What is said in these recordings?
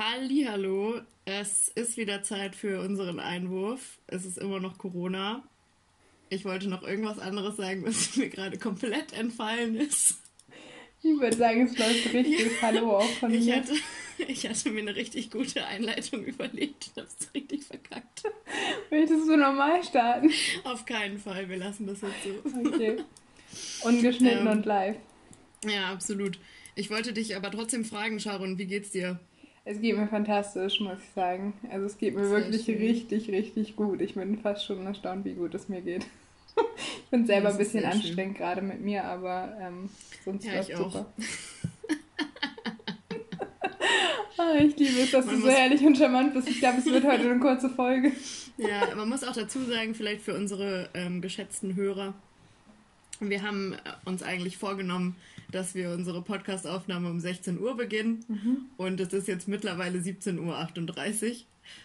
Hallo, es ist wieder Zeit für unseren Einwurf. Es ist immer noch Corona. Ich wollte noch irgendwas anderes sagen, was mir gerade komplett entfallen ist. Ich würde sagen, es läuft richtig. Ja, Hallo auch von ich mir. Hatte, ich hatte mir eine richtig gute Einleitung überlegt und habe es richtig verkackt. Möchtest du normal starten? Auf keinen Fall, wir lassen das jetzt so. Okay. Ungeschnitten ähm, und live. Ja, absolut. Ich wollte dich aber trotzdem fragen, Sharon, wie geht's dir? Es geht mir fantastisch, muss ich sagen. Also es geht mir Sehr wirklich schön. richtig, richtig gut. Ich bin fast schon erstaunt, wie gut es mir geht. ich bin selber ein bisschen anstrengend gerade mit mir, aber ähm, sonst ja, läuft super. ah, ich liebe es, dass man du so herrlich und charmant bist. Ich glaube, es wird heute eine kurze Folge. ja, man muss auch dazu sagen, vielleicht für unsere ähm, geschätzten Hörer, wir haben uns eigentlich vorgenommen, dass wir unsere Podcastaufnahme um 16 Uhr beginnen. Mhm. Und es ist jetzt mittlerweile 17.38 Uhr,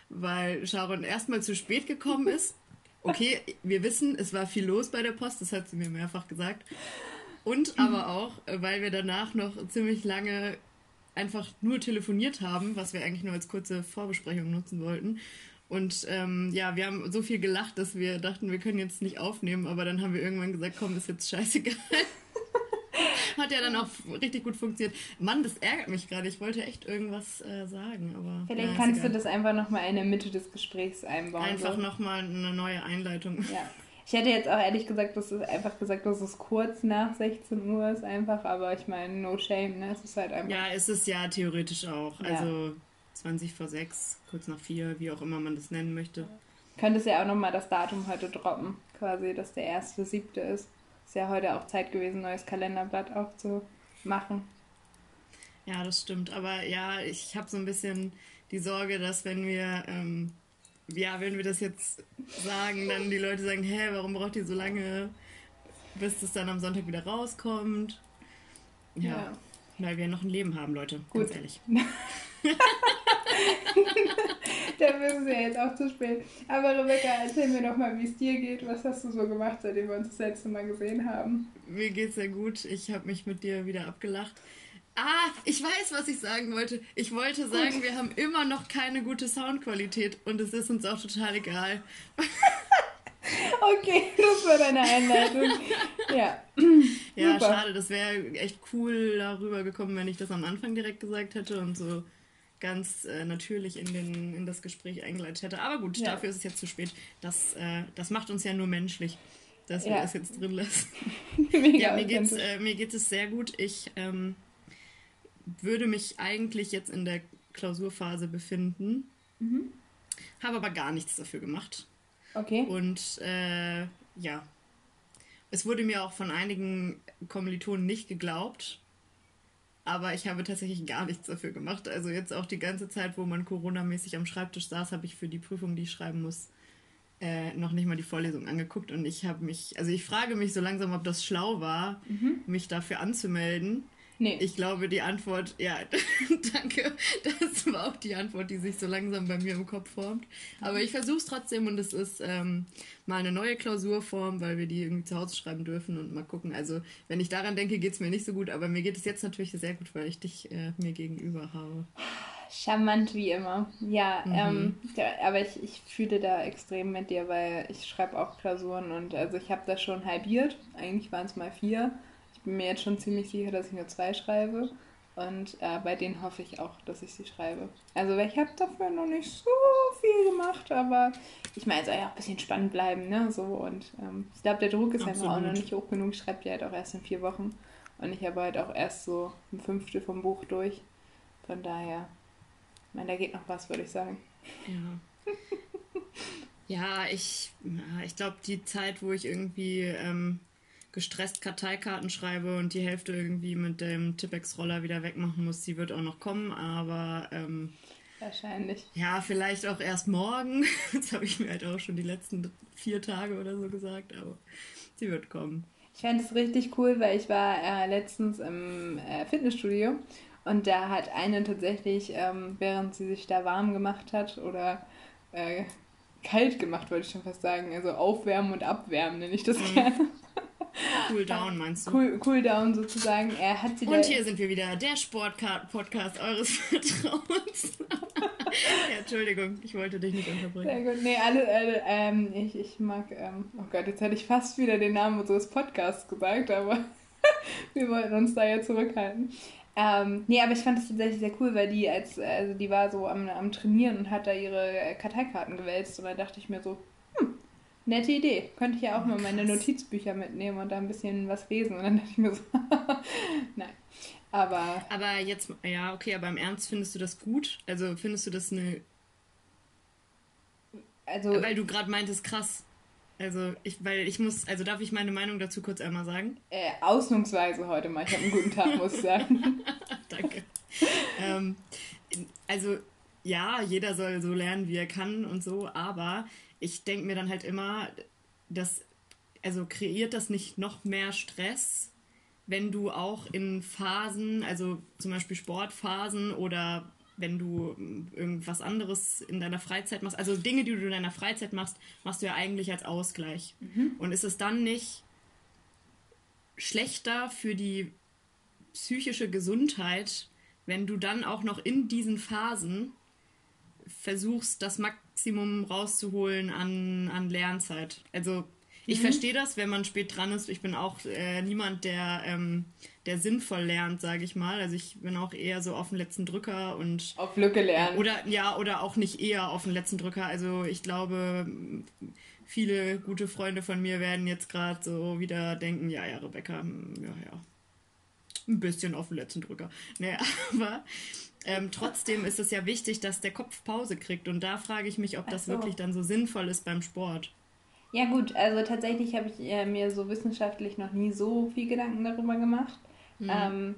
weil Sharon erstmal zu spät gekommen ist. Okay, wir wissen, es war viel los bei der Post, das hat sie mir mehrfach gesagt. Und aber auch, weil wir danach noch ziemlich lange einfach nur telefoniert haben, was wir eigentlich nur als kurze Vorbesprechung nutzen wollten. Und ähm, ja, wir haben so viel gelacht, dass wir dachten, wir können jetzt nicht aufnehmen, aber dann haben wir irgendwann gesagt, komm, ist jetzt scheißegal. Hat ja dann auch richtig gut funktioniert. Mann, das ärgert mich gerade. Ich wollte echt irgendwas äh, sagen, aber. Vielleicht ja, kannst du das einfach nochmal in der Mitte des Gesprächs einbauen. Einfach so. nochmal eine neue Einleitung. Ja. Ich hätte jetzt auch ehrlich gesagt, das ist einfach gesagt, dass es kurz nach 16 Uhr ist einfach, aber ich meine, no shame, ne? Es ist halt einfach. Ja, es ist ja theoretisch auch. Ja. Also 20 vor 6, kurz nach 4, wie auch immer man das nennen möchte. Könntest ja auch nochmal das Datum heute droppen, quasi, dass der erste siebte ist. Ist ja heute auch Zeit gewesen, neues Kalenderblatt aufzumachen. Ja, das stimmt. Aber ja, ich habe so ein bisschen die Sorge, dass wenn wir, ähm, ja, wenn wir das jetzt sagen, dann die Leute sagen, hä, warum braucht ihr so lange, bis das dann am Sonntag wieder rauskommt? Ja, ja. weil wir noch ein Leben haben, Leute, Gut. ganz ehrlich. da müssen wir jetzt auch zu spät. Aber Rebecca, erzähl mir doch mal, wie es dir geht. Was hast du so gemacht, seitdem wir uns das letzte Mal gesehen haben? Mir geht's sehr gut. Ich habe mich mit dir wieder abgelacht. Ah, ich weiß, was ich sagen wollte. Ich wollte sagen, wir haben immer noch keine gute Soundqualität und es ist uns auch total egal. okay, das war deine Einleitung. Ja. Ja, Super. schade. Das wäre echt cool darüber gekommen, wenn ich das am Anfang direkt gesagt hätte und so ganz äh, natürlich in, den, in das Gespräch eingeleitet hätte. Aber gut, ja. dafür ist es jetzt zu spät. Das, äh, das macht uns ja nur menschlich, dass wir ja. das jetzt drin lassen. ja, mir geht's, äh, mir geht es sehr gut. Ich ähm, würde mich eigentlich jetzt in der Klausurphase befinden, mhm. habe aber gar nichts dafür gemacht. Okay. Und äh, ja, es wurde mir auch von einigen Kommilitonen nicht geglaubt, aber ich habe tatsächlich gar nichts dafür gemacht. Also jetzt auch die ganze Zeit, wo man Corona-mäßig am Schreibtisch saß, habe ich für die Prüfung, die ich schreiben muss, äh, noch nicht mal die Vorlesung angeguckt. Und ich habe mich, also ich frage mich so langsam, ob das schlau war, mhm. mich dafür anzumelden. Nee. Ich glaube, die Antwort, ja, danke. Das war auch die Antwort, die sich so langsam bei mir im Kopf formt. Aber ich versuche es trotzdem und es ist ähm, mal eine neue Klausurform, weil wir die irgendwie zu Hause schreiben dürfen und mal gucken. Also, wenn ich daran denke, geht es mir nicht so gut, aber mir geht es jetzt natürlich sehr gut, weil ich dich äh, mir gegenüber habe. Charmant wie immer. Ja, mhm. ähm, ja, aber ich, ich fühle da extrem mit dir, weil ich schreibe auch Klausuren und also ich habe das schon halbiert. Eigentlich waren es mal vier bin mir jetzt schon ziemlich sicher, dass ich nur zwei schreibe. Und äh, bei denen hoffe ich auch, dass ich sie schreibe. Also ich habe dafür noch nicht so viel gemacht, aber ich meine, es soll ja auch ein bisschen spannend bleiben, ne? So und ähm, ich glaube, der Druck ist einfach auch noch nicht hoch genug. Ich schreibe ja halt auch erst in vier Wochen. Und ich habe halt auch erst so ein Fünftel vom Buch durch. Von daher, ich meine, da geht noch was, würde ich sagen. Ja. ja, ich, ich glaube, die Zeit, wo ich irgendwie ähm, gestresst Karteikarten schreibe und die Hälfte irgendwie mit dem Tippex-Roller wieder wegmachen muss, die wird auch noch kommen, aber ähm, wahrscheinlich. Ja, vielleicht auch erst morgen. Das habe ich mir halt auch schon die letzten vier Tage oder so gesagt, aber sie wird kommen. Ich fände es richtig cool, weil ich war äh, letztens im äh, Fitnessstudio und da hat eine tatsächlich, ähm, während sie sich da warm gemacht hat oder äh, kalt gemacht, wollte ich schon fast sagen, also aufwärmen und abwärmen nenne ich das mhm. gerne. Cool down, meinst du? Cool, cool down sozusagen. Er hat sie Und hier sind wir wieder, der Sportpodcast eures Vertrauens. ja, Entschuldigung, ich wollte dich nicht unterbrechen. Sehr gut. Nee, alle, alle ähm, ich, ich mag, ähm, oh Gott, jetzt hätte ich fast wieder den Namen unseres Podcasts gesagt, aber wir wollten uns da ja zurückhalten. Ähm, nee, aber ich fand das tatsächlich sehr cool, weil die als, also die war so am, am Trainieren und hat da ihre Karteikarten gewälzt und dann dachte ich mir so, nette Idee. Könnte ich ja auch oh, mal meine Notizbücher mitnehmen und da ein bisschen was lesen. Und dann dachte ich mir so, nein. Aber. Aber jetzt, ja, okay, aber im Ernst findest du das gut? Also findest du das eine. Also. Weil du gerade meintest, krass. Also, ich, weil ich muss, also darf ich meine Meinung dazu kurz einmal sagen? Äh, ausnahmsweise heute mal. Ich habe einen guten Tag, muss ich sagen. Danke. ähm, also, ja, jeder soll so lernen, wie er kann und so, aber ich denke mir dann halt immer, dass, also kreiert das nicht noch mehr Stress, wenn du auch in Phasen, also zum Beispiel Sportphasen oder wenn du ähm, irgendwas anderes in deiner Freizeit machst, also Dinge, die du in deiner Freizeit machst, machst du ja eigentlich als Ausgleich. Mhm. Und ist es dann nicht schlechter für die psychische Gesundheit, wenn du dann auch noch in diesen Phasen versuchst, das Maximum rauszuholen an, an Lernzeit? Also ich mhm. verstehe das, wenn man spät dran ist. Ich bin auch äh, niemand, der, ähm, der sinnvoll lernt, sage ich mal. Also ich bin auch eher so auf den letzten Drücker und. Auf Lücke lernen. Oder ja, oder auch nicht eher auf den letzten Drücker. Also ich glaube, viele gute Freunde von mir werden jetzt gerade so wieder denken, ja, ja, Rebecca, hm, ja, ja. Ein bisschen auf den letzten Drücker. Naja, aber ähm, trotzdem ist es ja wichtig, dass der Kopf Pause kriegt. Und da frage ich mich, ob das so. wirklich dann so sinnvoll ist beim Sport. Ja gut, also tatsächlich habe ich äh, mir so wissenschaftlich noch nie so viel Gedanken darüber gemacht. Mhm. Ähm,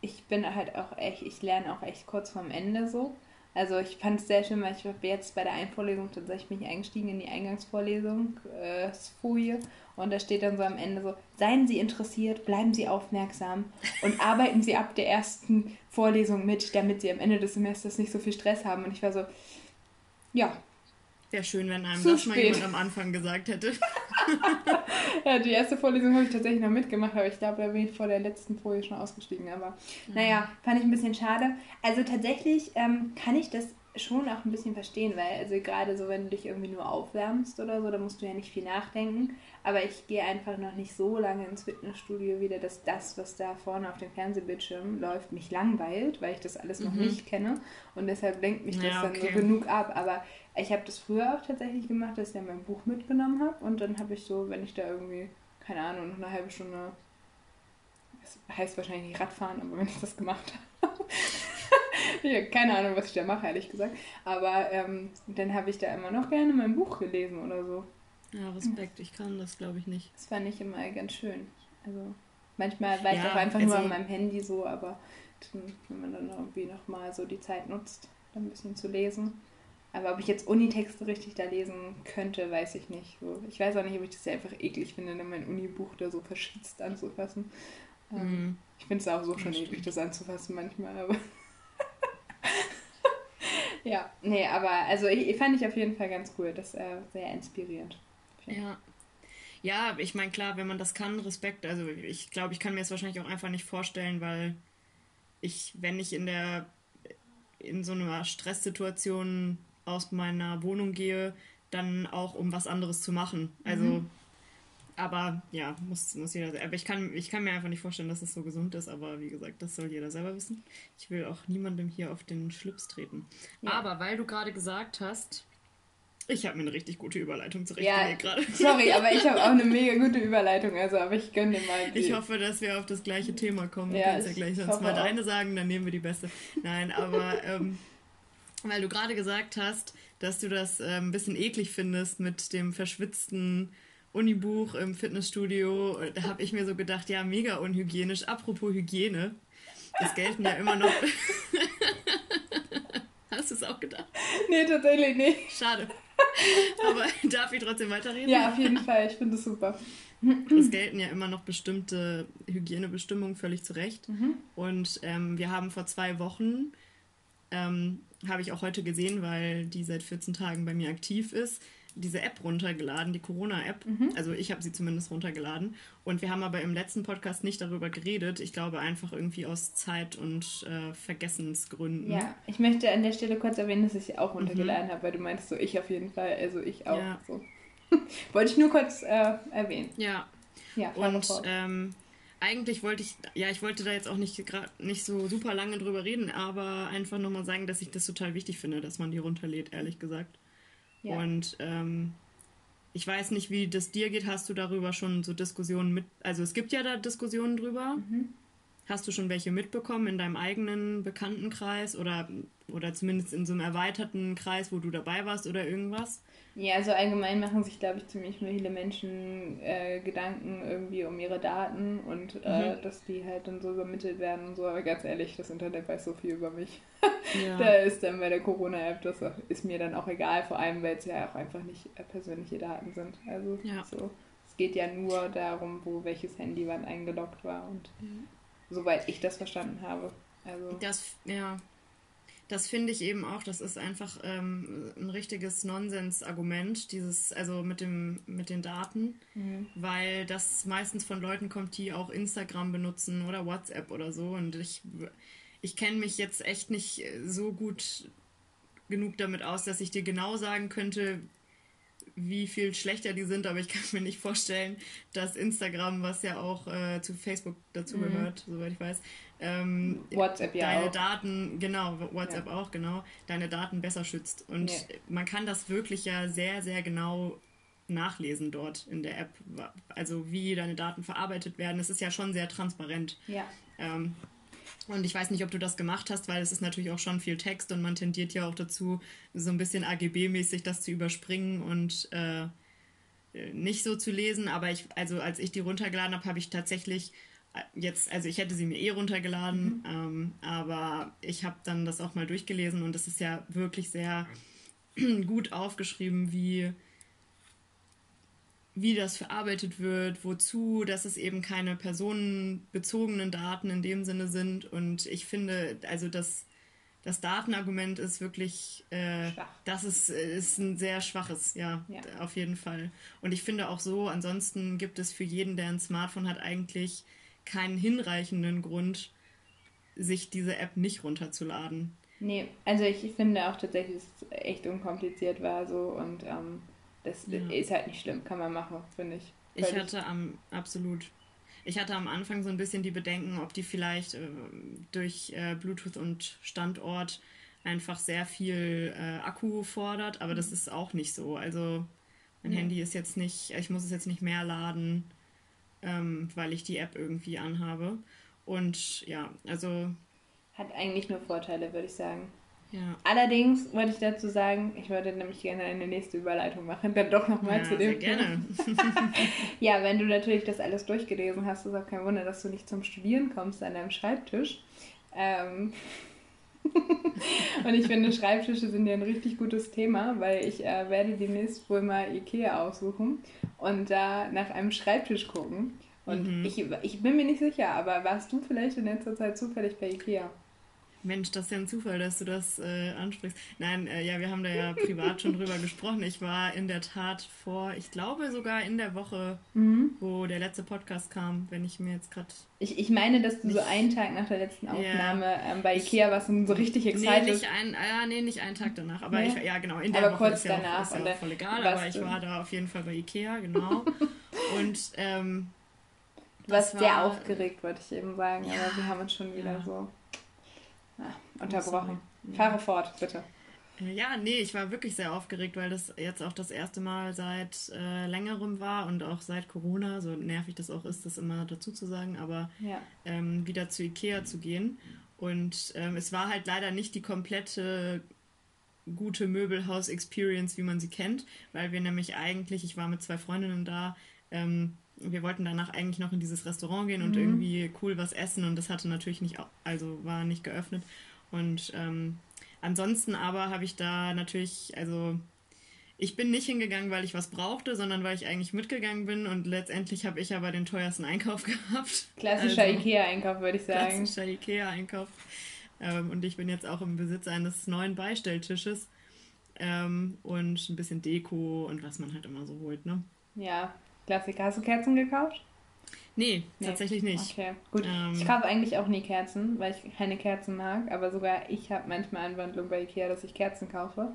ich bin halt auch echt, ich lerne auch echt kurz vorm Ende so. Also ich fand es sehr schön, weil ich habe jetzt bei der Einvorlesung tatsächlich mich eingestiegen in die Eingangsvorlesung, äh, Folie, und da steht dann so am Ende so, seien Sie interessiert, bleiben Sie aufmerksam und arbeiten Sie ab der ersten Vorlesung mit, damit Sie am Ende des Semesters nicht so viel Stress haben. Und ich war so, ja, Wäre schön, wenn einem Zu das mal jemand am Anfang gesagt hätte. ja, die erste Vorlesung habe ich tatsächlich noch mitgemacht, aber ich glaube, da bin ich vor der letzten Folie schon ausgestiegen. Aber mhm. naja, fand ich ein bisschen schade. Also tatsächlich ähm, kann ich das schon auch ein bisschen verstehen, weil also gerade so, wenn du dich irgendwie nur aufwärmst oder so, da musst du ja nicht viel nachdenken. Aber ich gehe einfach noch nicht so lange ins Fitnessstudio wieder, dass das, was da vorne auf dem Fernsehbildschirm läuft, mich langweilt, weil ich das alles noch mhm. nicht kenne. Und deshalb lenkt mich das ja, okay. dann so genug ab. Aber ich habe das früher auch tatsächlich gemacht, dass ich dann mein Buch mitgenommen habe und dann habe ich so, wenn ich da irgendwie, keine Ahnung, noch eine halbe Stunde, das heißt wahrscheinlich nicht Radfahren, aber wenn ich das gemacht habe, ich keine Ahnung, was ich da mache, ehrlich gesagt, aber ähm, dann habe ich da immer noch gerne mein Buch gelesen oder so. Ja, Respekt, ich kann das glaube ich nicht. Das fand ich immer ganz schön. Also manchmal war ich ja, auch einfach also, nur an meinem Handy so, aber wenn man dann irgendwie nochmal so die Zeit nutzt, dann ein bisschen zu lesen aber ob ich jetzt Unitexte richtig da lesen könnte, weiß ich nicht. So, ich weiß auch nicht, ob ich das ja einfach eklig finde, dann mein Unibuch da so verschützt anzufassen. Ähm, mm. Ich finde es auch so schon eklig, das anzufassen manchmal, aber. ja, nee, aber also ich, fand ich auf jeden Fall ganz cool. Das äh, sehr inspirierend. Ja. Ja, ich meine, klar, wenn man das kann, Respekt. Also ich glaube, ich kann mir das wahrscheinlich auch einfach nicht vorstellen, weil ich, wenn ich in der in so einer Stresssituation aus meiner Wohnung gehe, dann auch um was anderes zu machen. Also, mhm. Aber ja, muss, muss jeder. Aber ich kann, ich kann mir einfach nicht vorstellen, dass es so gesund ist, aber wie gesagt, das soll jeder selber wissen. Ich will auch niemandem hier auf den Schlips treten. Ja. Aber weil du gerade gesagt hast, ich habe mir eine richtig gute Überleitung zurechtgelegt ja, gerade. Sorry, aber ich habe auch eine mega gute Überleitung, also aber ich gönne dir mal. Die. Ich hoffe, dass wir auf das gleiche Thema kommen. Ja, du kannst ja gleich sonst mal deine sagen, dann nehmen wir die beste. Nein, aber ähm, weil du gerade gesagt hast, dass du das äh, ein bisschen eklig findest mit dem verschwitzten Unibuch im Fitnessstudio. Da habe ich mir so gedacht, ja, mega unhygienisch. Apropos Hygiene, es gelten ja immer noch. Hast du es auch gedacht? Nee, tatsächlich nicht. Schade. Aber darf ich trotzdem weiterreden? Ja, auf jeden Fall. Ich finde es super. Es gelten ja immer noch bestimmte Hygienebestimmungen, völlig zu Recht. Mhm. Und ähm, wir haben vor zwei Wochen ähm, habe ich auch heute gesehen, weil die seit 14 Tagen bei mir aktiv ist, diese App runtergeladen, die Corona-App. Mhm. Also ich habe sie zumindest runtergeladen. Und wir haben aber im letzten Podcast nicht darüber geredet. Ich glaube einfach irgendwie aus Zeit- und äh, Vergessensgründen. Ja, ich möchte an der Stelle kurz erwähnen, dass ich sie auch Mhm. runtergeladen habe, weil du meinst so, ich auf jeden Fall, also ich auch. Ja. So. Wollte ich nur kurz äh, erwähnen. Ja, Ja, und ähm, eigentlich wollte ich, ja, ich wollte da jetzt auch nicht, gra- nicht so super lange drüber reden, aber einfach nochmal sagen, dass ich das total wichtig finde, dass man die runterlädt, ehrlich gesagt. Ja. Und ähm, ich weiß nicht, wie das dir geht. Hast du darüber schon so Diskussionen mit, also es gibt ja da Diskussionen drüber. Mhm. Hast du schon welche mitbekommen in deinem eigenen Bekanntenkreis oder, oder zumindest in so einem erweiterten Kreis, wo du dabei warst oder irgendwas? Ja, also allgemein machen sich, glaube ich, ziemlich viele Menschen äh, Gedanken irgendwie um ihre Daten und äh, Mhm. dass die halt dann so übermittelt werden und so. Aber ganz ehrlich, das Internet weiß so viel über mich. Ja. Da ist dann bei der Corona-App, das ist mir dann auch egal, vor allem, weil es ja auch einfach nicht persönliche Daten sind. Also Ja. so, es geht ja nur darum, wo welches Handy wann eingeloggt war und soweit ich das verstanden habe. Also Das, ja, das finde ich eben auch, das ist einfach ähm, ein richtiges Nonsens-Argument, dieses, also mit dem, mit den Daten, mhm. weil das meistens von Leuten kommt, die auch Instagram benutzen oder WhatsApp oder so. Und ich, ich kenne mich jetzt echt nicht so gut genug damit aus, dass ich dir genau sagen könnte, wie viel schlechter die sind, aber ich kann mir nicht vorstellen, dass Instagram, was ja auch äh, zu Facebook dazugehört, soweit ich weiß, ähm, WhatsApp ja deine auch. Daten, genau, WhatsApp auch, genau, deine Daten besser schützt. Und Ja. man kann das wirklich ja sehr, sehr genau nachlesen dort in der App. Also wie deine Daten verarbeitet werden. Es ist ja schon sehr transparent. Ja. Ähm, und ich weiß nicht, ob du das gemacht hast, weil es ist natürlich auch schon viel Text und man tendiert ja auch dazu, so ein bisschen AGB-mäßig das zu überspringen und äh, nicht so zu lesen. Aber ich, also als ich die runtergeladen habe, habe ich tatsächlich äh, jetzt, also ich hätte sie mir eh runtergeladen, ähm, aber ich habe dann das auch mal durchgelesen und es ist ja wirklich sehr gut aufgeschrieben, wie wie das verarbeitet wird, wozu, dass es eben keine personenbezogenen Daten in dem Sinne sind. Und ich finde, also das, das Datenargument ist wirklich, äh, das ist, ist ein sehr schwaches, ja, Ja. auf jeden Fall. Und ich finde auch so, ansonsten gibt es für jeden, der ein Smartphone hat, eigentlich keinen hinreichenden Grund, sich diese App nicht runterzuladen. Nee, also ich finde auch tatsächlich, dass es echt unkompliziert war so und ähm, das Ja. ist halt nicht schlimm, kann man machen, finde ich. Ich Völlig- hatte am, absolut. Ich hatte am Anfang so ein bisschen die Bedenken, ob die vielleicht äh, durch äh, Bluetooth und Standort einfach sehr viel äh, Akku fordert, aber das ist auch nicht so. Also mein Nee. Handy ist jetzt nicht, ich muss es jetzt nicht mehr laden, ähm, weil ich die App irgendwie anhabe. Und ja, also Hat eigentlich nur Vorteile, würde ich sagen. Ja. Allerdings wollte ich dazu sagen, ich würde nämlich gerne eine nächste Überleitung machen, dann doch nochmal ja zu dem sehr gerne. Ja, wenn du natürlich das alles durchgelesen hast, ist auch kein Wunder, dass du nicht zum Studieren kommst an deinem Schreibtisch. Ähm und ich finde, Schreibtische sind ja ein richtig gutes Thema, weil ich äh, werde demnächst wohl mal Ikea aussuchen und da nach einem Schreibtisch gucken. Und Mhm. ich, ich bin mir nicht sicher, aber warst du vielleicht in letzter Zeit zufällig bei Ikea? Mensch, das ist ja ein Zufall, dass du das äh, ansprichst. Nein, äh, ja, wir haben da ja privat schon drüber gesprochen. Ich war in der Tat vor, ich glaube sogar in der Woche, wo der letzte Podcast kam, wenn ich mir jetzt gerade. Ich, ich meine, dass du so Nicht- einen Tag nach der letzten Ja. Aufnahme ähm, bei Ikea warst und so richtig Nee, excited. nicht ein, äh, nee, nicht einen Tag danach, aber Nee? ich, ja genau, in der Aber Woche kurz ist ja, danach auch, ist ja auch voll egal, aber ich war da auf jeden Fall bei Ikea, genau. Und ähm, warst sehr aufgeregt, wollte ich eben sagen, Ja, aber wir haben uns schon wieder ja. so ah, unterbrochen. sorry. Fahre fort, bitte. Ja, nee, ich war wirklich sehr aufgeregt, weil das jetzt auch das erste Mal seit äh, längerem war und auch seit Corona, so nervig das auch ist, das immer dazu zu sagen, aber Ja. ähm, wieder zu Ikea zu gehen. Und ähm, es war halt leider nicht die komplette gute Möbelhaus-Experience, wie man sie kennt, weil wir nämlich eigentlich, ich war mit zwei Freundinnen da, ähm, wir wollten danach eigentlich noch in dieses Restaurant gehen und Mhm. irgendwie cool was essen und das hatte natürlich nicht, also war nicht geöffnet. Und ähm, ansonsten aber habe ich da natürlich, also ich bin nicht hingegangen, weil ich was brauchte, sondern weil ich eigentlich mitgegangen bin und letztendlich habe ich aber den teuersten Einkauf gehabt. Klassischer Also- Ikea-Einkauf, würde ich sagen. klassischer Ikea-Einkauf. Ähm, und ich bin jetzt auch im Besitz eines neuen Beistelltisches. ähm, und ein bisschen Deko und was man halt immer so holt, ne? Ja, Klassiker. Hast du Kerzen gekauft? Nee, nee. tatsächlich nicht. Okay, gut. Ähm, ich kaufe eigentlich auch nie Kerzen, weil ich keine Kerzen mag, aber sogar ich habe manchmal Anwandlung bei Ikea, dass ich Kerzen kaufe.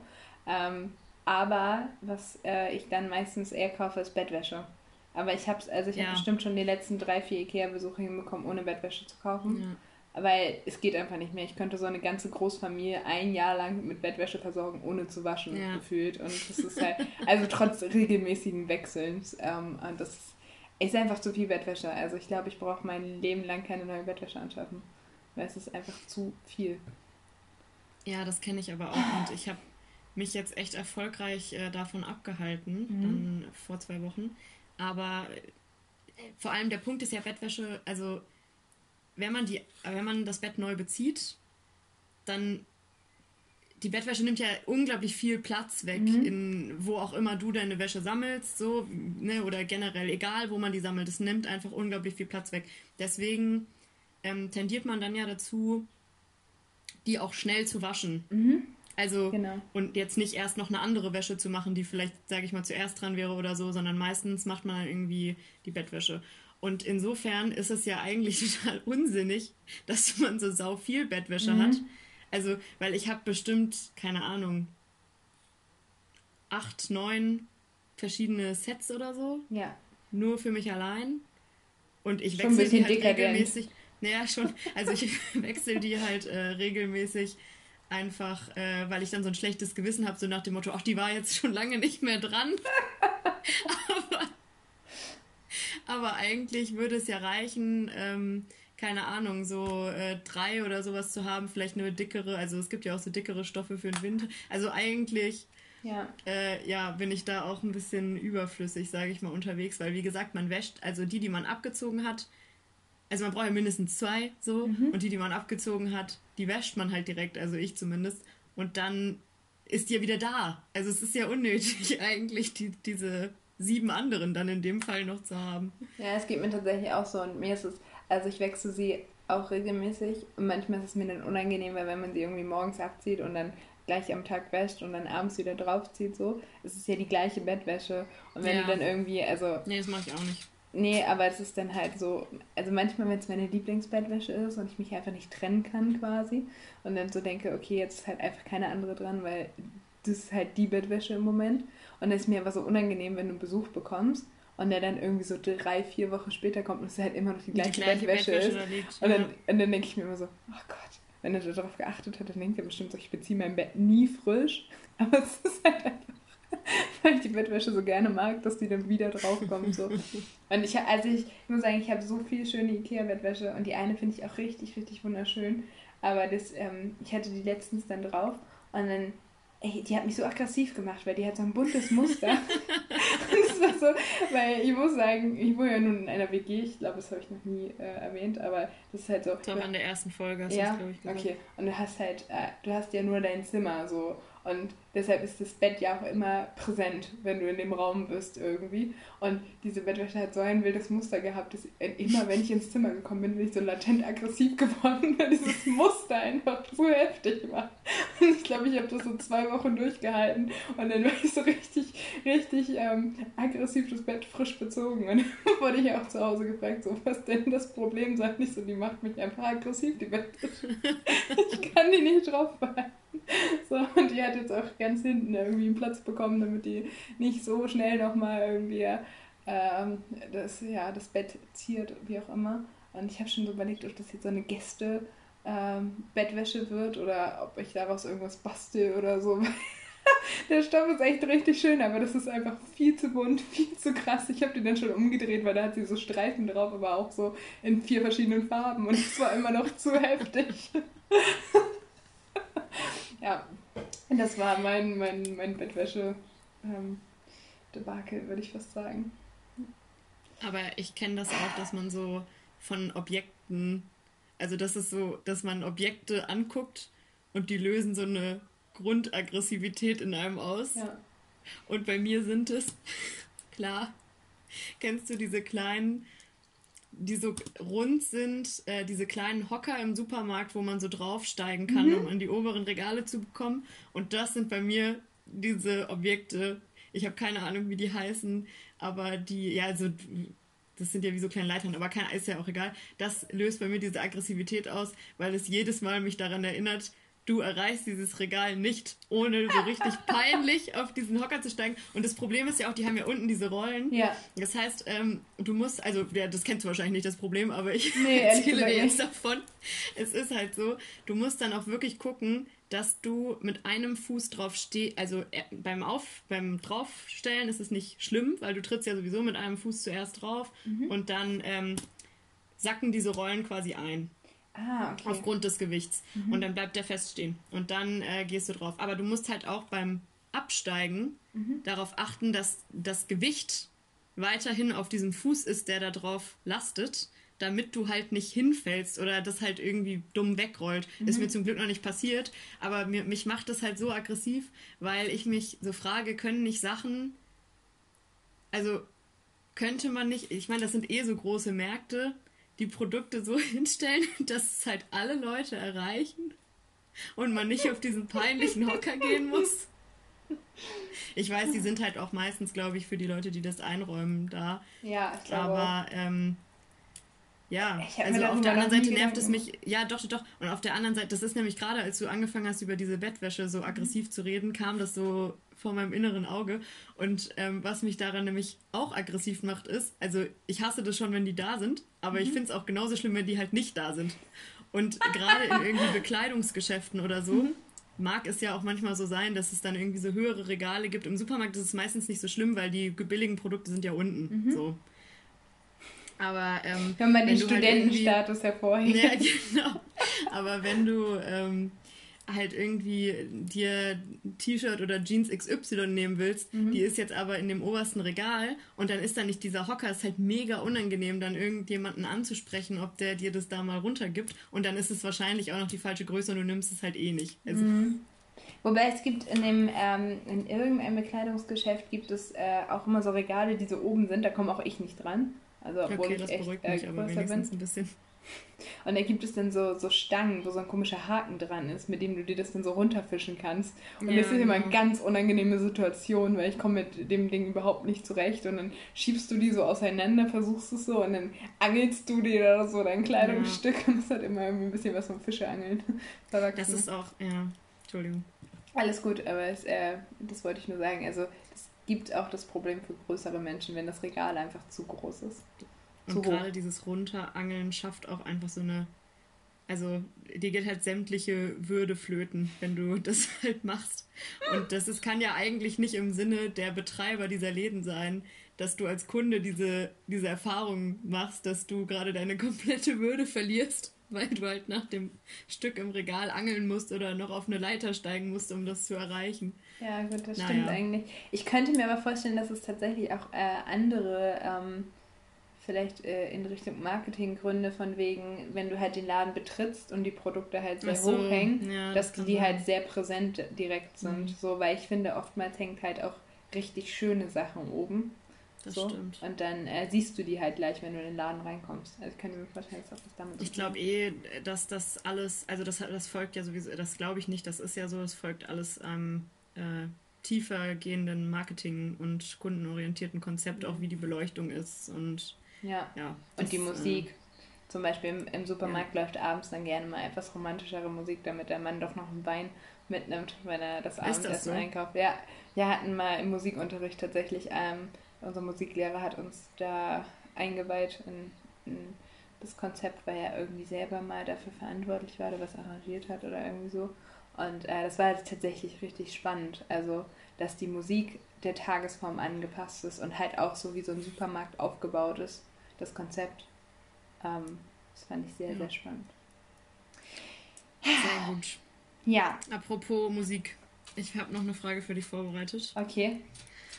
Ähm, aber was äh, ich dann meistens eher kaufe, ist Bettwäsche. Aber ich habe also ich ja. habe bestimmt schon die letzten drei, vier Ikea-Besuche hinbekommen, ohne Bettwäsche zu kaufen. Ja. Weil es geht einfach nicht mehr. Ich könnte so eine ganze Großfamilie ein Jahr lang mit Bettwäsche versorgen, ohne zu waschen, ja. gefühlt. Und das ist halt, also trotz regelmäßigen Wechselns. Ähm, und das ist einfach zu viel Bettwäsche. Also ich glaube, ich brauche mein Leben lang keine neue Bettwäsche anschaffen. Weil es ist einfach zu viel. Ja, das kenne ich aber auch. Und ich habe mich jetzt echt erfolgreich äh, davon abgehalten, mhm. dann vor zwei Wochen. Aber äh, vor allem der Punkt ist ja Bettwäsche, also wenn man die, wenn man das Bett neu bezieht, dann die Bettwäsche nimmt ja unglaublich viel Platz weg, mhm. in wo auch immer du deine Wäsche sammelst, so, ne, oder generell, egal wo man die sammelt, es nimmt einfach unglaublich viel Platz weg. Deswegen ähm, tendiert man dann ja dazu, die auch schnell zu waschen. Mhm. Also, genau. und jetzt nicht erst noch eine andere Wäsche zu machen, die vielleicht, sage ich mal, zuerst dran wäre oder so, sondern meistens macht man dann irgendwie die Bettwäsche. Und insofern ist es ja eigentlich total unsinnig, dass man so sau viel Bettwäsche mhm. hat. Also, weil ich habe bestimmt, keine Ahnung, acht, neun verschiedene Sets oder so. Ja. Nur für mich allein. Und ich wechsle die halt regelmäßig. Naja, schon. Also ich wechsle die halt äh, regelmäßig Einfach, äh, weil ich dann so ein schlechtes Gewissen habe, so nach dem Motto, ach, die war jetzt schon lange nicht mehr dran. aber, aber, eigentlich würde es ja reichen, ähm, keine Ahnung, so äh, drei oder sowas zu haben, vielleicht eine dickere, also es gibt ja auch so dickere Stoffe für den Winter. Also eigentlich ja. Äh, ja, bin ich da auch ein bisschen überflüssig, sage ich mal, unterwegs, weil wie gesagt, man wäscht, also die, die man abgezogen hat, also man braucht ja mindestens zwei so mhm. und die, die man abgezogen hat, die wäscht man halt direkt, also ich zumindest. Und dann ist die ja wieder da. Also es ist ja unnötig eigentlich, die, diese sieben anderen dann in dem Fall noch zu haben. Ja, es geht mir tatsächlich auch so und mir ist es, also ich wechsle sie auch regelmäßig und manchmal ist es mir dann unangenehm, weil wenn man sie irgendwie morgens abzieht und dann gleich am Tag wäscht und dann abends wieder draufzieht, so, es ist ja die gleiche Bettwäsche und wenn ja. du dann irgendwie, also... Nee, das mache ich auch nicht. Nee, aber es ist dann halt so, also manchmal, wenn es meine Lieblingsbettwäsche ist und ich mich einfach nicht trennen kann quasi und dann so denke, okay, jetzt ist halt einfach keine andere dran, weil das ist halt die Bettwäsche im Moment. Und dann ist mir aber so unangenehm, wenn du Besuch bekommst und der dann irgendwie so drei, vier Wochen später kommt und es halt immer noch die gleiche, die gleiche Bettwäsche, Bettwäsche ist. und, dann, und dann denke ich mir immer so, oh Gott, wenn er darauf geachtet hat, dann denkt er bestimmt so, ich beziehe mein Bett nie frisch. Aber es ist halt einfach weil ich die Bettwäsche so gerne mag, dass die dann wieder draufkommt. So. Und ich, also ich, ich muss sagen, ich habe so viel schöne Ikea-Bettwäsche und die eine finde ich auch richtig, richtig wunderschön. Aber das, ähm, ich hatte die letztens dann drauf und dann, ey, die hat mich so aggressiv gemacht, weil die hat so ein buntes Muster. das war so, weil ich muss sagen, ich wohne ja nun in einer WG, ich glaube, das habe ich noch nie äh, erwähnt, aber das ist halt so. Ich glaube, an der ersten Folge hast ja, du glaube ich, gesagt. Okay, und du hast halt, äh, du hast ja nur dein Zimmer so und deshalb ist das Bett ja auch immer präsent, wenn du in dem Raum bist irgendwie. Und diese Bettwäsche hat so ein wildes Muster gehabt, dass immer, wenn ich ins Zimmer gekommen bin, bin ich so latent aggressiv geworden, weil dieses Muster einfach zu heftig war. Und ich glaube, ich habe das so zwei Wochen durchgehalten und dann war ich so richtig, richtig ähm, aggressiv das Bett frisch bezogen. Und dann wurde ich auch zu Hause gefragt, so, was denn das Problem sei. Nicht so, die macht mich einfach aggressiv, die Bettwäsche. Ich kann die nicht drauf behalten. So, und die hat jetzt auch ganz hinten irgendwie einen Platz bekommen, damit die nicht so schnell nochmal irgendwie ähm, das, ja, das Bett ziert, wie auch immer. Und ich habe schon so überlegt, ob das jetzt so eine Gäste ähm, Bettwäsche wird oder ob ich daraus irgendwas bastel oder so. Der Stoff ist echt richtig schön, aber das ist einfach viel zu bunt, viel zu krass. Ich habe die dann schon umgedreht, weil da hat sie so Streifen drauf, aber auch so in vier verschiedenen Farben und es war immer noch zu heftig. ja, das war mein, mein, mein Bettwäsche. Ähm, würde ich fast sagen. Aber ich kenne das auch, dass man so von Objekten, also das ist so, dass man Objekte anguckt und die lösen so eine Grundaggressivität in einem aus. Ja. Und bei mir sind es, klar, kennst du diese kleinen die so rund sind, äh, diese kleinen Hocker im Supermarkt, wo man so draufsteigen kann, mhm. um in die oberen Regale zu bekommen. Und das sind bei mir diese Objekte, ich habe keine Ahnung, wie die heißen, aber die, ja, also das sind ja wie so kleine Leitern, aber kein ist ja auch egal. Das löst bei mir diese Aggressivität aus, weil es jedes Mal mich daran erinnert, du erreichst dieses Regal nicht, ohne so richtig peinlich auf diesen Hocker zu steigen. Und das Problem ist ja auch, die haben ja unten diese Rollen. Ja. Das heißt, ähm, du musst, also ja, das kennst du wahrscheinlich nicht das Problem, aber ich nee, erzähle dir jetzt davon. Es ist halt so, du musst dann auch wirklich gucken, dass du mit einem Fuß drauf stehst, also äh, beim, Auf, beim Draufstellen ist es nicht schlimm, weil du trittst ja sowieso mit einem Fuß zuerst drauf mhm. und dann ähm, sacken diese Rollen quasi ein. Ah, okay. Aufgrund des Gewichts. Mhm. Und dann bleibt der feststehen. Und dann äh, gehst du drauf. Aber du musst halt auch beim Absteigen mhm. darauf achten, dass das Gewicht weiterhin auf diesem Fuß ist, der da drauf lastet, damit du halt nicht hinfällst oder das halt irgendwie dumm wegrollt. Mhm. Ist mir zum Glück noch nicht passiert, aber mir, mich macht das halt so aggressiv, weil ich mich so frage, können nicht Sachen, also könnte man nicht, ich meine, das sind eh so große Märkte, die Produkte so hinstellen, dass es halt alle Leute erreichen und man nicht auf diesen peinlichen Hocker gehen muss. Ich weiß, die sind halt auch meistens, glaube ich, für die Leute, die das einräumen, da. Ja, ich glaube. Aber ähm, ja, also auf der anderen Seite nervt es mich, ja doch, doch, und auf der anderen Seite, das ist nämlich gerade, als du angefangen hast, über diese Bettwäsche so aggressiv mhm. zu reden, kam das so vor meinem inneren Auge. Und ähm, was mich daran nämlich auch aggressiv macht, ist, also ich hasse das schon, wenn die da sind, aber mhm. ich finde es auch genauso schlimm, wenn die halt nicht da sind. Und gerade in irgendwie Bekleidungsgeschäften oder so, mhm. mag es ja auch manchmal so sein, dass es dann irgendwie so höhere Regale gibt. Im Supermarkt ist es meistens nicht so schlimm, weil die billigen Produkte sind ja unten. Mhm. So. Aber ähm, wenn man den halt Studentenstatus halt hervorhebt. Ja, genau. Aber wenn du ähm, halt irgendwie dir T-Shirt oder Jeans XY nehmen willst, mhm. die ist jetzt aber in dem obersten Regal und dann ist da nicht dieser Hocker, ist halt mega unangenehm, dann irgendjemanden anzusprechen, ob der dir das da mal runtergibt und dann ist es wahrscheinlich auch noch die falsche Größe und du nimmst es halt eh nicht. Also, mhm. Wobei es gibt in dem ähm, in irgendeinem Bekleidungsgeschäft gibt es äh, auch immer so Regale, die so oben sind, da komme auch ich nicht dran. Also obwohl okay, ich echt äh, größer bin. Ein bisschen. Und da gibt es dann so, so Stangen, wo so ein komischer Haken dran ist, mit dem du dir das dann so runterfischen kannst. Und ja, das ist immer eine genau. ganz unangenehme Situation, weil ich komme mit dem Ding überhaupt nicht zurecht. Und dann schiebst du die so auseinander, versuchst es so und dann angelst du dir da so dein Kleidungsstück. Ja. Und das hat immer irgendwie ein bisschen was vom Fischeangeln. Das ist auch, ja, Entschuldigung. Alles gut, aber es, äh, das wollte ich nur sagen. Also es gibt auch das Problem für größere Menschen, wenn das Regal einfach zu groß ist. Und gerade dieses Runterangeln schafft auch einfach so eine. Also, dir geht halt sämtliche Würde flöten, wenn du das halt machst. Und das ist, kann ja eigentlich nicht im Sinne der Betreiber dieser Läden sein, dass du als Kunde diese, diese Erfahrung machst, dass du gerade deine komplette Würde verlierst, weil du halt nach dem Stück im Regal angeln musst oder noch auf eine Leiter steigen musst, um das zu erreichen. Ja, gut, das naja. stimmt eigentlich. Ich könnte mir aber vorstellen, dass es tatsächlich auch äh, andere. Ähm vielleicht äh, in Richtung Marketinggründe von wegen, wenn du halt den Laden betrittst und die Produkte halt sehr so, hoch hängen, ja, dass die sein. halt sehr präsent direkt sind. Mhm. So, weil ich finde, oftmals hängt halt auch richtig schöne Sachen oben. Das so. stimmt. Und dann äh, siehst du die halt gleich, wenn du in den Laden reinkommst. Also ich kann mir vorstellen, dass das damit Ich glaube eh, dass das alles, also das, das folgt ja sowieso, das glaube ich nicht, das ist ja so, das folgt alles am ähm, äh, tiefer gehenden Marketing- und kundenorientierten Konzept, mhm. auch wie die Beleuchtung ist und ja. ja und die Musik. Äh, Zum Beispiel im, im Supermarkt ja. läuft abends dann gerne mal etwas romantischere Musik, damit der Mann doch noch einen Wein mitnimmt, wenn er das Abendessen so? einkauft. Ja, wir hatten mal im Musikunterricht tatsächlich, ähm, unser Musiklehrer hat uns da eingeweiht in, in das Konzept, weil er irgendwie selber mal dafür verantwortlich war oder was arrangiert hat oder irgendwie so. Und äh, das war halt tatsächlich richtig spannend. Also, dass die Musik der Tagesform angepasst ist und halt auch so wie so ein Supermarkt aufgebaut ist das Konzept. Ähm, das fand ich sehr, ja. sehr spannend. Sehr gut. Ja. Apropos Musik. Ich habe noch eine Frage für dich vorbereitet. Okay.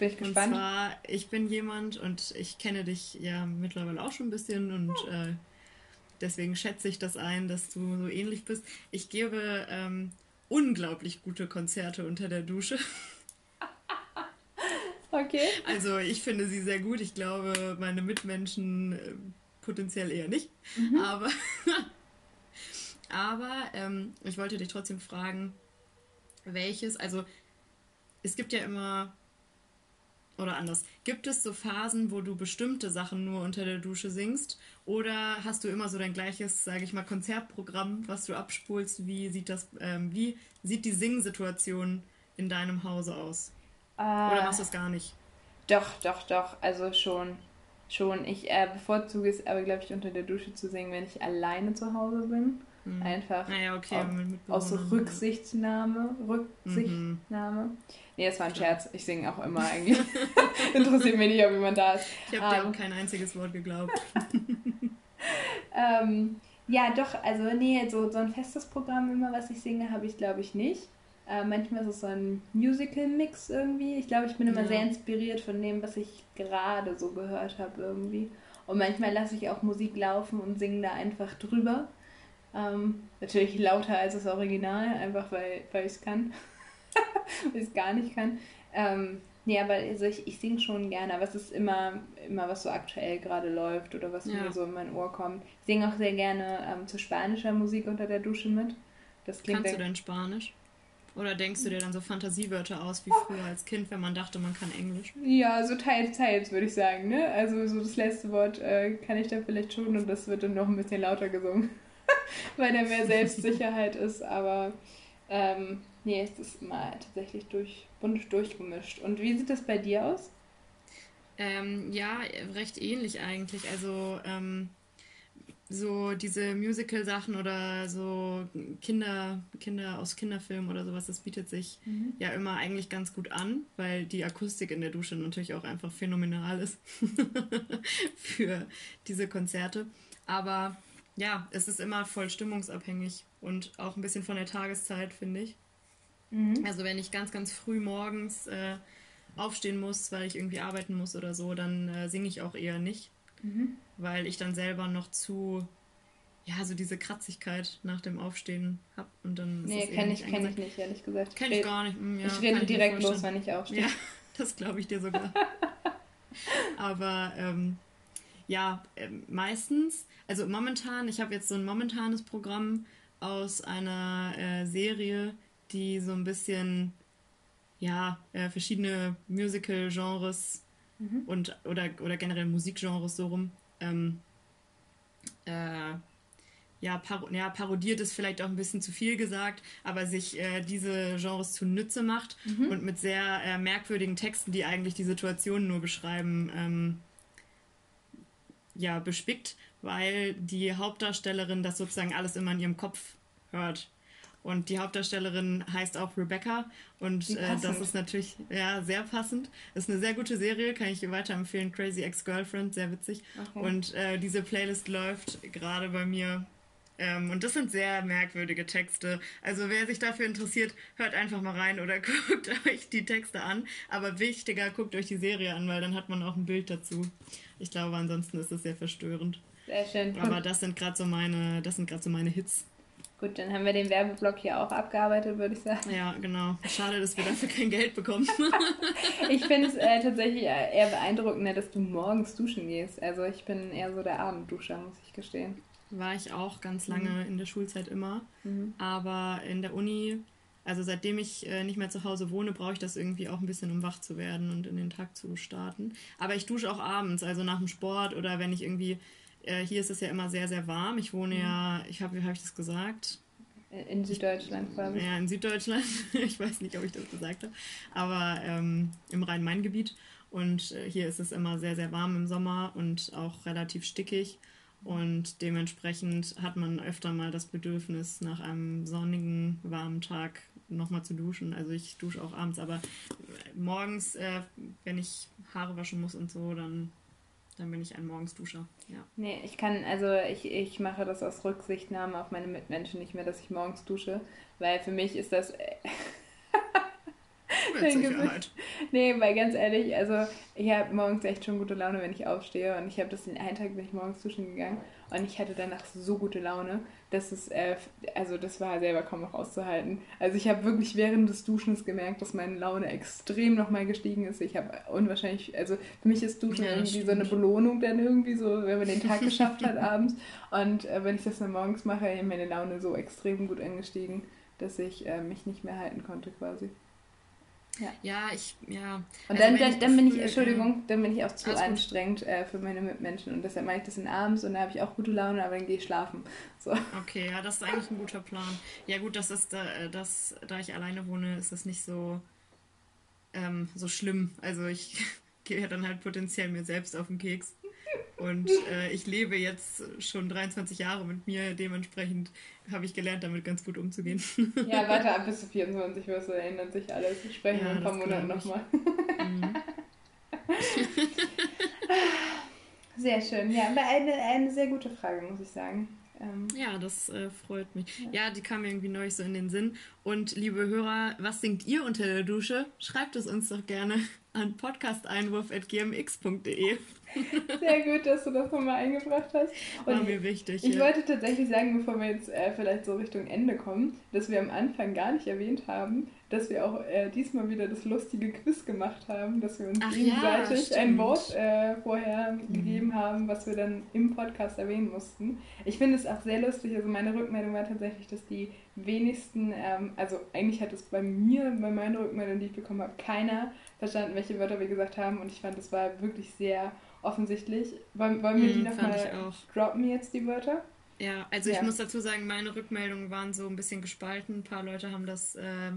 Bin ich gespannt. Und zwar, ich bin jemand und ich kenne dich ja mittlerweile auch schon ein bisschen und oh. äh, deswegen schätze ich das ein, dass du so ähnlich bist. Ich gebe ähm, unglaublich gute Konzerte unter der Dusche. Okay. Also ich finde sie sehr gut. Ich glaube, meine Mitmenschen äh, potenziell eher nicht. Mhm. Aber, aber ähm, ich wollte dich trotzdem fragen, welches, also es gibt ja immer, oder anders, gibt es so Phasen, wo du bestimmte Sachen nur unter der Dusche singst? Oder hast du immer so dein gleiches, sage ich mal, Konzertprogramm, was du abspulst? Wie sieht das, ähm, wie sieht die Singsituation in deinem Hause aus? Äh, oder machst du das gar nicht? Doch, doch, doch. Also schon. Schon. Ich äh, bevorzuge es aber, glaube ich, unter der Dusche zu singen, wenn ich alleine zu Hause bin. Mhm. Einfach naja, okay, aus, Rücksichtnahme. Rücksichtnahme. Mhm. Nee, das war ein Scherz. Ich singe auch immer eigentlich. Interessiert mich nicht, ob jemand da ist. Ich habe um, dir ähm. auch kein einziges Wort geglaubt. ähm, ja, doch, also nee, so, so ein festes Programm immer, was ich singe, habe ich glaube ich nicht. Äh, manchmal ist es so ein Musical-Mix irgendwie. Ich glaube, ich bin immer ja. sehr inspiriert von dem, was ich gerade so gehört habe irgendwie. Und manchmal lasse ich auch Musik laufen und singe da einfach drüber. Ähm, natürlich lauter als das Original, einfach weil, weil ich es kann. weil ich es gar nicht kann. Ähm, nee, aber also ich, ich singe schon gerne, aber es ist immer, immer was so aktuell gerade läuft oder was ja. mir so in mein Ohr kommt. Ich singe auch sehr gerne ähm, zu spanischer Musik unter der Dusche mit. Das klingt Kannst du denn Spanisch? Oder denkst du dir dann so Fantasiewörter aus wie früher als Kind, wenn man dachte, man kann Englisch? Ja, so teils, teils würde ich sagen. Ne? Also so das letzte Wort äh, kann ich da vielleicht schon und das wird dann noch ein bisschen lauter gesungen, weil da mehr Selbstsicherheit ist. Aber ähm, nee, es ist mal tatsächlich durch, bunt durchgemischt. Und wie sieht das bei dir aus? Ähm, ja, recht ähnlich eigentlich. Also ähm, so diese Musical-Sachen oder so Kinder, Kinder aus Kinderfilmen oder sowas, das bietet sich mhm. ja immer eigentlich ganz gut an, weil die Akustik in der Dusche natürlich auch einfach phänomenal ist für diese Konzerte. Aber ja, es ist immer voll stimmungsabhängig und auch ein bisschen von der Tageszeit, finde ich. Mhm. Also wenn ich ganz, ganz früh morgens äh, aufstehen muss, weil ich irgendwie arbeiten muss oder so, dann äh, singe ich auch eher nicht mhm. weil ich dann selber noch zu, ja, so diese Kratzigkeit nach dem Aufstehen habe und dann. Nee, kenne ich, kenn ich nicht, ehrlich gesagt. Kenne ich gar nicht. Hm, ja, ich rede direkt los, wenn ich aufstehe. Ja, das glaube ich dir sogar. Aber ähm, ja, äh, meistens, also momentan, ich habe jetzt so ein momentanes Programm aus einer äh, Serie, die so ein bisschen ja, äh, verschiedene Musical-Genres mhm. und oder, oder generell Musikgenres so rum. Ähm, äh, ja, par ja, parodiert ist vielleicht auch ein bisschen zu viel gesagt, aber sich äh, diese Genres zunutze macht mhm. und mit sehr äh, merkwürdigen Texten, die eigentlich die Situation nur beschreiben, ähm, ja, bespickt, weil die Hauptdarstellerin das sozusagen alles immer in ihrem Kopf hört. Und die Hauptdarstellerin heißt auch Rebecca. Und äh, das ist natürlich ja, sehr passend. Ist eine sehr gute Serie, kann ich weiterempfehlen. Crazy Ex-Girlfriend, sehr witzig. Okay. Und äh, diese Playlist läuft gerade bei mir. Ähm, und das sind sehr merkwürdige Texte. Also wer sich dafür interessiert, hört einfach mal rein oder guckt euch die Texte an. Aber wichtiger, guckt euch die Serie an, weil dann hat man auch ein Bild dazu. Ich glaube, ansonsten ist es sehr verstörend. Sehr schön. Aber das sind gerade so meine, das sind gerade so meine Hits. Gut, dann haben wir den Werbeblock hier auch abgearbeitet, würde ich sagen. Ja, genau. Schade, dass wir dafür kein Geld bekommen. ich finde es äh, tatsächlich äh, eher beeindruckender, dass du morgens duschen gehst. Also ich bin eher so der Abendduscher, muss ich gestehen. War ich auch ganz lange mhm. in der Schulzeit immer. Mhm. Aber in der Uni, also seitdem ich äh, nicht mehr zu Hause wohne, brauche ich das irgendwie auch ein bisschen, um wach zu werden und in den Tag zu starten. Aber ich dusche auch abends, also nach dem Sport oder wenn ich irgendwie äh, hier ist es ja immer sehr, sehr warm. Ich wohne mhm. ja, ich habe, wie habe ich das gesagt? In Süddeutschland quasi. Ja, in Süddeutschland. ich weiß nicht, ob ich das gesagt habe. Aber ähm, im Rhein-Main-Gebiet. Und äh, hier ist es immer sehr, sehr warm im Sommer und auch relativ stickig. Und dementsprechend hat man öfter mal das Bedürfnis, nach einem sonnigen, warmen Tag nochmal zu duschen. Also ich dusche auch abends, aber morgens, äh, wenn ich Haare waschen muss und so, dann dann bin ich ein Morgensduscher. Ja. Nee, ich kann, also ich, ich mache das aus Rücksichtnahme auf meine Mitmenschen nicht mehr, dass ich morgens dusche, weil für mich ist das. Äh, Sicherheit. Nee, weil ganz ehrlich, also ich habe morgens echt schon gute Laune, wenn ich aufstehe und ich habe das den einen Tag bin ich morgens duschen gegangen und ich hatte danach so gute Laune, dass es, äh, also das war selber kaum noch auszuhalten. Also ich habe wirklich während des Duschens gemerkt, dass meine Laune extrem nochmal gestiegen ist. Ich habe unwahrscheinlich, also für mich ist Duschen ja, irgendwie stimmt. so eine Belohnung dann irgendwie so, wenn man den Tag geschafft hat abends. Und äh, wenn ich das dann morgens mache, ist meine Laune so extrem gut angestiegen, dass ich äh, mich nicht mehr halten konnte quasi. Ja. ja, ich, ja. Und also dann, dann, dann bin ich, Entschuldigung, dann bin ich auch zu anstrengend äh, für meine Mitmenschen. Und deshalb mache ich das in abends und dann habe ich auch gute Laune, aber dann gehe ich schlafen. So. Okay, ja, das ist eigentlich ein guter Plan. Ja, gut, das ist, äh, das, da ich alleine wohne, ist das nicht so, ähm, so schlimm. Also ich gehe ja dann halt potenziell mir selbst auf den Keks. Und äh, ich lebe jetzt schon 23 Jahre mit mir, dementsprechend habe ich gelernt, damit ganz gut umzugehen. Ja, warte ab bis zu 24 wirst du, ändert sich alles. Wir sprechen ja, in ein paar Monaten nochmal. Mhm. sehr schön. Ja, aber eine, eine sehr gute Frage, muss ich sagen. Ähm, ja, das äh, freut mich. Ja. ja, die kam mir irgendwie neulich so in den Sinn. Und liebe Hörer, was singt ihr unter der Dusche? Schreibt es uns doch gerne an podcasteinwurf.gmx.de. Sehr gut, dass du das nochmal eingebracht hast. Und War mir wichtig. Ich ja. wollte tatsächlich sagen, bevor wir jetzt äh, vielleicht so Richtung Ende kommen, dass wir am Anfang gar nicht erwähnt haben, dass wir auch äh, diesmal wieder das lustige Quiz gemacht haben, dass wir uns Ach gegenseitig ja, ein Wort äh, vorher mhm. gegeben haben, was wir dann im Podcast erwähnen mussten. Ich finde es auch sehr lustig. Also meine Rückmeldung war tatsächlich, dass die wenigsten, ähm, also eigentlich hat es bei mir, bei meiner Rückmeldung, die ich bekommen habe, keiner verstanden, welche Wörter wir gesagt haben. Und ich fand, es war wirklich sehr offensichtlich. Wollen, wollen wir mm, die nochmal droppen jetzt, die Wörter? Ja, also ja. ich muss dazu sagen, meine Rückmeldungen waren so ein bisschen gespalten. Ein paar Leute haben das äh,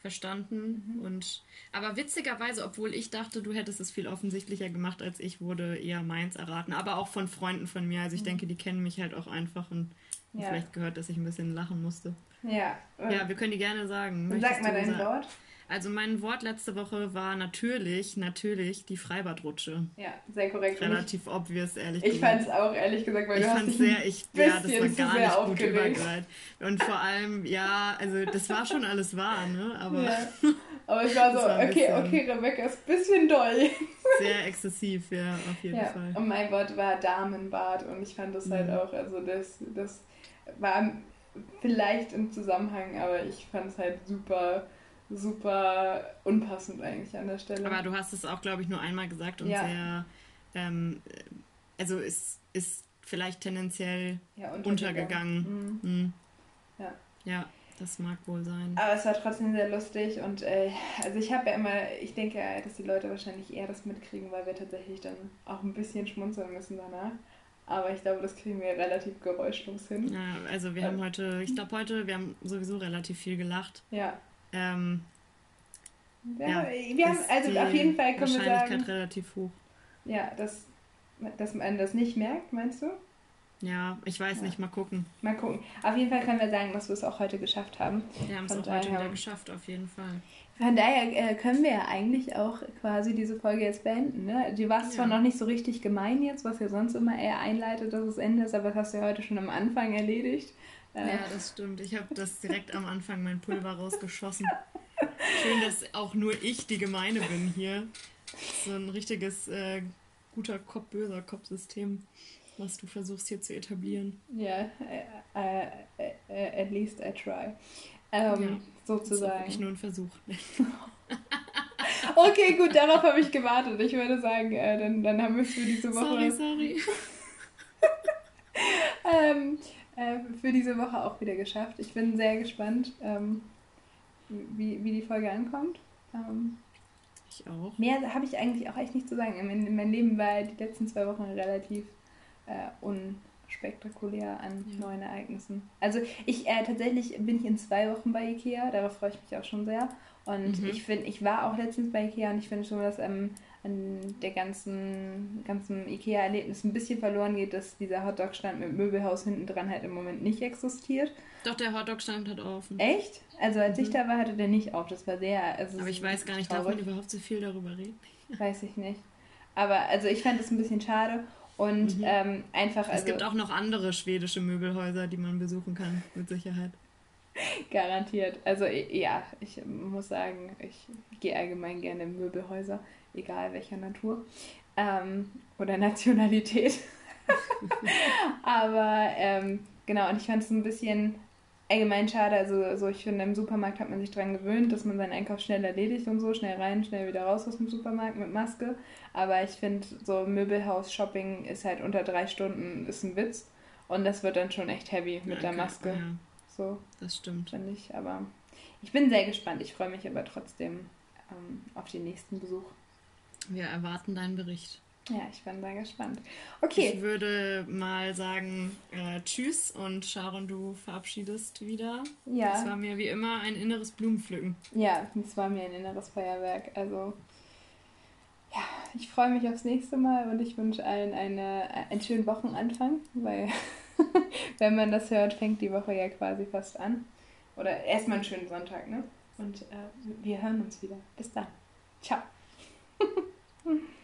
verstanden. Mhm. Und, aber witzigerweise, obwohl ich dachte, du hättest es viel offensichtlicher gemacht als ich, wurde eher meins erraten. Aber auch von Freunden von mir. Also ich mhm. denke, die kennen mich halt auch einfach und ja. vielleicht gehört, dass ich ein bisschen lachen musste. Ja. Ja, wir können die gerne sagen. Sag mal dein Wort. Also mein Wort letzte Woche war natürlich, natürlich die Freibadrutsche. Ja, sehr korrekt. Relativ obvious, ehrlich ich gesagt. Ich fand es auch, ehrlich gesagt, weil ich du fand hast sehr, ich, ja, das war gar nicht gut übergeleitet. Und vor allem, ja, also das war schon alles wahr, ne? Aber, ja. Aber ich war so, war okay, okay, Rebecca ist ein bisschen doll. Sehr exzessiv, ja, auf jeden ja. Fall. Und mein Wort war Damenbad und ich fand das halt mhm. auch, also das, das war vielleicht im Zusammenhang, aber ich fand es halt super super unpassend eigentlich an der Stelle. Aber du hast es auch, glaube ich, nur einmal gesagt und ja. sehr, ähm, also ist, ist vielleicht tendenziell ja, untergegangen. untergegangen. Mhm. Mhm. Ja. ja, das mag wohl sein. Aber es war trotzdem sehr lustig und äh, also ich habe ja immer, ich denke, dass die Leute wahrscheinlich eher das mitkriegen, weil wir tatsächlich dann auch ein bisschen schmunzeln müssen danach. Aber ich glaube, das kriegen wir relativ geräuschlos hin. Ja, also wir haben heute, ich glaube heute, wir haben sowieso relativ viel gelacht. Ja. Ähm, ja, ja, wir haben, also auf jeden Fall können wir sagen. relativ hoch. Ja, dass, dass man das nicht merkt, meinst du? Ja, ich weiß ja. nicht, mal gucken. Mal gucken. Auf jeden Fall können wir sagen, dass wir es auch heute geschafft haben. Wir haben es auch heute wieder geschafft, auf jeden Fall. Von daher äh, können wir ja eigentlich auch quasi diese Folge jetzt beenden. Ne? Du warst ja. zwar noch nicht so richtig gemein jetzt, was ja sonst immer eher einleitet, dass es Ende ist, aber das hast du ja heute schon am Anfang erledigt. Äh. Ja, das stimmt. Ich habe das direkt am Anfang mein Pulver rausgeschossen. Schön, dass auch nur ich die Gemeine bin hier. So ein richtiges äh, guter Kopf, böser Kopfsystem, was du versuchst hier zu etablieren. Ja, yeah, uh, uh, at least I try. Ähm, ja, sozusagen. Das ist nur ein Versuch. okay, gut, darauf habe ich gewartet. Ich würde sagen, äh, dann, dann haben wir für diese Woche. Sorry, sorry. ähm, äh, für diese Woche auch wieder geschafft. Ich bin sehr gespannt, ähm, wie, wie die Folge ankommt. Ähm, ich auch. Mehr habe ich eigentlich auch echt nicht zu sagen. In, in meinem Leben war die letzten zwei Wochen relativ äh, unspektakulär an ja. neuen Ereignissen. Also ich äh, tatsächlich bin ich in zwei Wochen bei Ikea, darauf freue ich mich auch schon sehr. Und mhm. ich finde, ich war auch letztens bei Ikea und ich finde schon, dass ähm, an der ganzen, ganzen IKEA-Erlebnis ein bisschen verloren geht, dass dieser Hotdog-Stand mit Möbelhaus hinten dran halt im Moment nicht existiert. Doch, der Hotdog-Stand hat offen. Echt? Also als mhm. ich da war, hatte der nicht auf. Das war sehr. Also Aber ich weiß gar nicht, traurig. darf man überhaupt so viel darüber reden? Weiß ich nicht. Aber also ich fand es ein bisschen schade. Und mhm. ähm, einfach. Also, es gibt auch noch andere schwedische Möbelhäuser, die man besuchen kann, mit Sicherheit. Garantiert. Also ja, ich muss sagen, ich gehe allgemein gerne in Möbelhäuser egal welcher Natur ähm, oder Nationalität. Aber ähm, genau, und ich fand es ein bisschen allgemein schade. Also, also ich finde, im Supermarkt hat man sich daran gewöhnt, dass man seinen Einkauf schnell erledigt und so, schnell rein, schnell wieder raus aus dem Supermarkt mit Maske. Aber ich finde, so Möbelhaus-Shopping ist halt unter drei Stunden ist ein Witz. Und das wird dann schon echt heavy mit ja, der Maske. Ja. So. Das stimmt. Finde ich. Aber ich bin sehr gespannt. Ich freue mich aber trotzdem ähm, auf den nächsten Besuch. Wir erwarten deinen Bericht. Ja, ich bin sehr gespannt. Okay. Ich würde mal sagen, äh, tschüss und Sharon, du verabschiedest wieder. Ja. Es war mir wie immer ein inneres Blumenpflücken. Ja, es war mir ein inneres Feuerwerk. Also, ja, ich freue mich aufs nächste Mal und ich wünsche allen eine, einen schönen Wochenanfang, weil, wenn man das hört, fängt die Woche ja quasi fast an. Oder erstmal einen schönen Sonntag, ne? Und äh, wir hören uns wieder. Bis dann. Ciao.